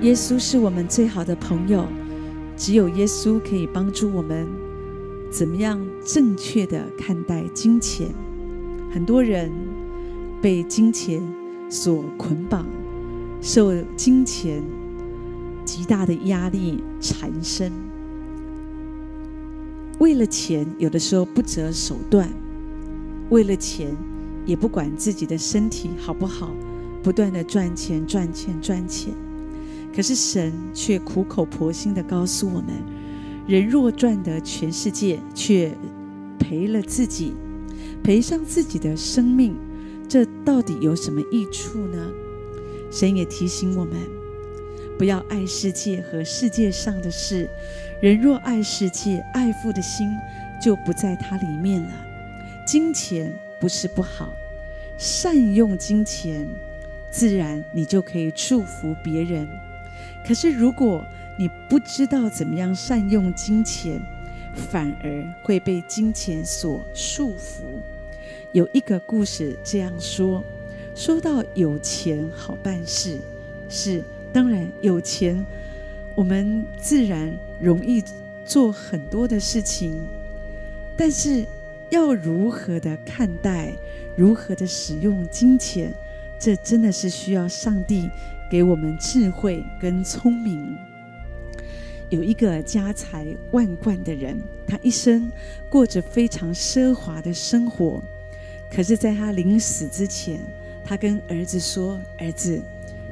耶稣是我们最好的朋友，只有耶稣可以帮助我们怎么样正确的看待金钱。很多人被金钱所捆绑，受金钱极大的压力缠身，为了钱，有的时候不择手段，为了钱也不管自己的身体好不好，不断的赚钱、赚钱、赚钱。可是神却苦口婆心的告诉我们：人若赚得全世界，却赔了自己，赔上自己的生命，这到底有什么益处呢？神也提醒我们，不要爱世界和世界上的事。人若爱世界，爱父的心就不在它里面了。金钱不是不好，善用金钱，自然你就可以祝福别人。可是如果你不知道怎么样善用金钱，反而会被金钱所束缚。有一个故事这样说：说到有钱好办事，是当然有钱，我们自然容易做很多的事情。但是要如何的看待，如何的使用金钱，这真的是需要上帝给我们智慧跟聪明。有一个家财万贯的人，他一生过着非常奢华的生活。可是，在他临死之前，他跟儿子说：“儿子，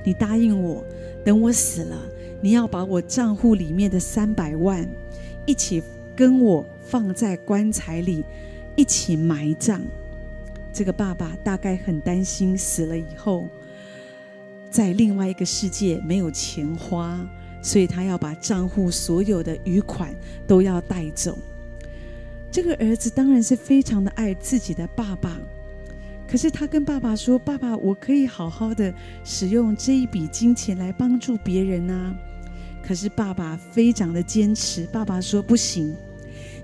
你答应我，等我死了，你要把我账户里面的三百万一起跟我放在棺材里，一起埋葬。”这个爸爸大概很担心死了以后，在另外一个世界没有钱花，所以他要把账户所有的余款都要带走。这个儿子当然是非常的爱自己的爸爸，可是他跟爸爸说：“爸爸，我可以好好的使用这一笔金钱来帮助别人啊。”可是爸爸非常的坚持，爸爸说：“不行，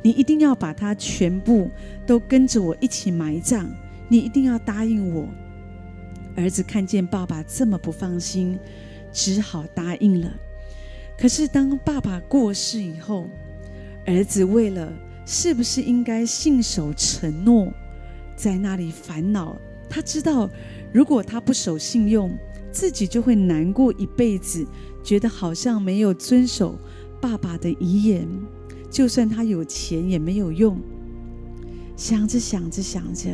你一定要把它全部都跟着我一起埋葬，你一定要答应我。”儿子看见爸爸这么不放心，只好答应了。可是当爸爸过世以后，儿子为了是不是应该信守承诺，在那里烦恼。他知道，如果他不守信用，自己就会难过一辈子，觉得好像没有遵守爸爸的遗言。就算他有钱也没有用。想着想着想着，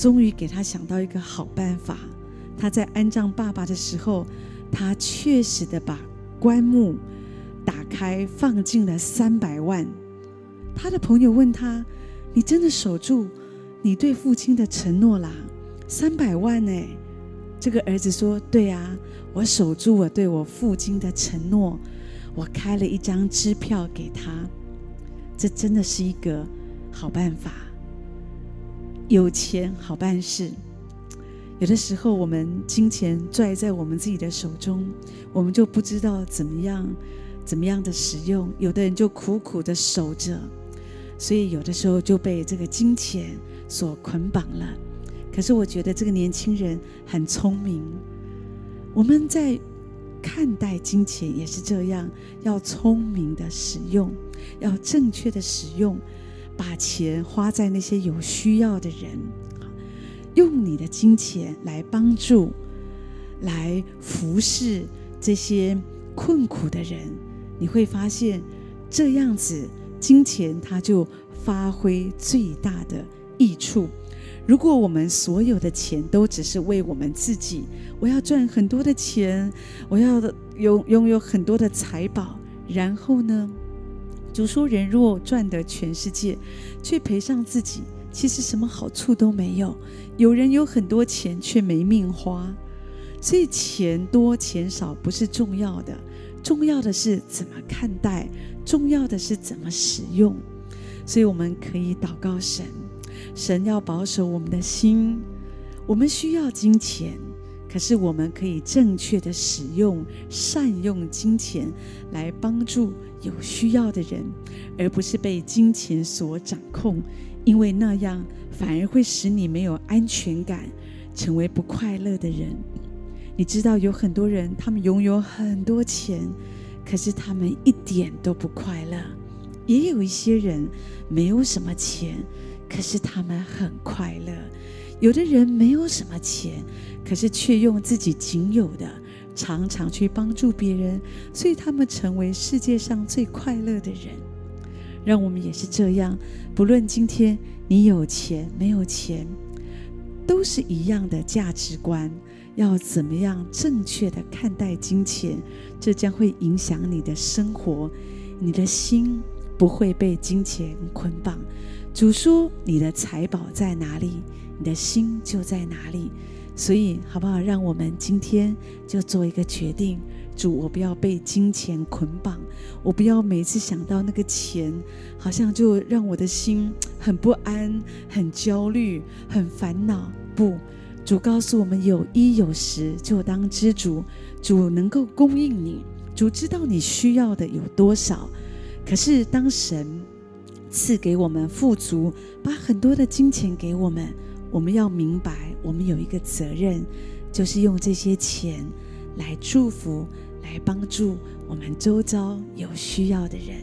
终于给他想到一个好办法。他在安葬爸爸的时候，他确实的把棺木打开，放进了三百万。他的朋友问他：“你真的守住你对父亲的承诺啦？三百万呢？”这个儿子说：“对啊，我守住我对我父亲的承诺，我开了一张支票给他。这真的是一个好办法。有钱好办事。有的时候，我们金钱拽在我们自己的手中，我们就不知道怎么样、怎么样的使用。有的人就苦苦的守着。”所以有的时候就被这个金钱所捆绑了。可是我觉得这个年轻人很聪明。我们在看待金钱也是这样，要聪明的使用，要正确的使用，把钱花在那些有需要的人，用你的金钱来帮助、来服侍这些困苦的人，你会发现这样子。金钱它就发挥最大的益处。如果我们所有的钱都只是为我们自己，我要赚很多的钱，我要拥拥有很多的财宝，然后呢，主说人若赚得全世界，却赔上自己，其实什么好处都没有。有人有很多钱却没命花，所以钱多钱少不是重要的，重要的是怎么看待。重要的是怎么使用，所以我们可以祷告神，神要保守我们的心。我们需要金钱，可是我们可以正确的使用、善用金钱来帮助有需要的人，而不是被金钱所掌控，因为那样反而会使你没有安全感，成为不快乐的人。你知道有很多人，他们拥有很多钱，可是他们一点都不快乐；也有一些人没有什么钱，可是他们很快乐。有的人没有什么钱，可是却用自己仅有的，常常去帮助别人，所以他们成为世界上最快乐的人。让我们也是这样，不论今天你有钱没有钱，都是一样的价值观。要怎么样正确的看待金钱，这将会影响你的生活，你的心不会被金钱捆绑。主说：“你的财宝在哪里，你的心就在哪里。”所以，好不好？让我们今天就做一个决定。主，我不要被金钱捆绑，我不要每次想到那个钱，好像就让我的心很不安、很焦虑、很烦恼。不，主告诉我们：有衣有食，就当知足。主能够供应你，主知道你需要的有多少。可是，当神赐给我们富足，把很多的金钱给我们，我们要明白，我们有一个责任，就是用这些钱来祝福。来帮助我们周遭有需要的人。